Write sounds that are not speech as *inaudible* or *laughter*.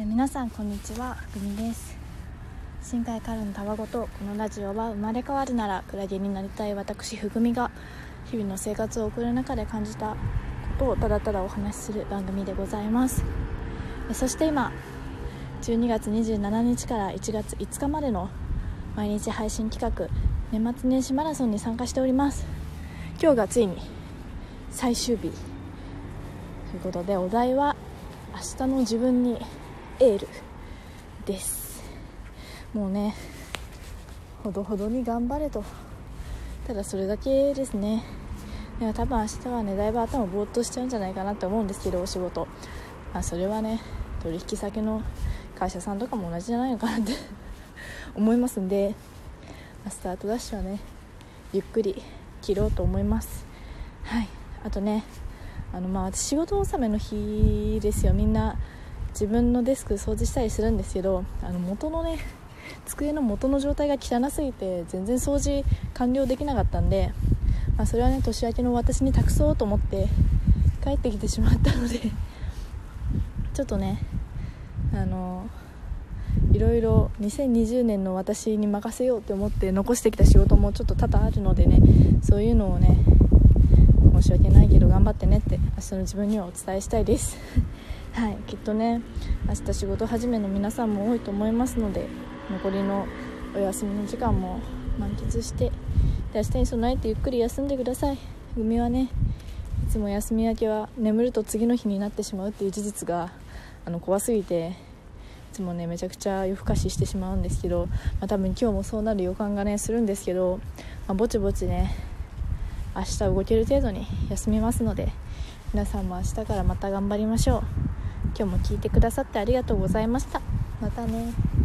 え皆さんこんにちはふみです。深海からのたわごとこのラジオは生まれ変わるならクラゲになりたい私ふぐみが日々の生活を送る中で感じたことをただただお話しする番組でございます。えそして今12月27日から1月5日までの毎日配信企画年末年始マラソンに参加しております。今日がついに最終日ということでお題は明日の自分にエールです。もうねほどほどに頑張れと。ただそれだけですね。いや多分明日はねだいぶ頭ぼーっとしちゃうんじゃないかなって思うんですけどお仕事。まあそれはね取引先の会社さんとかも同じじゃないのかなって *laughs* 思いますんでスタートダッシュはねゆっくり切ろうと思います。はい。あとねあのまあ私仕事納めの日ですよ。みんな自分のデスク掃除したりするんですけどあの元のね机の元の状態が汚すぎて全然掃除完了できなかったんで、まあ、それはね年明けの私に託そうと思って帰ってきてしまったので *laughs* ちょっとねあのいろいろ2020年の私に任せようって思って残してきた仕事もちょっと多々あるのでねそういうのをね申し訳ないけど頑張ってねって明日の自分にはお伝えしたいです。はいきっとね明日仕事始めの皆さんも多いと思いますので残りのお休みの時間も満喫してで明日に備えてゆっくり休んでください。海はねいつも休み明けは眠ると次の日になってしまうっていう事実があの怖すぎていつもねめちゃくちゃ夜更かししてしまうんですけど、まあ、多分今日もそうなる予感がねするんですけど、まあ、ぼちぼちね明日動ける程度に休みますので皆さんも明日からまた頑張りましょう。今日も聞いてくださってありがとうございました。またね。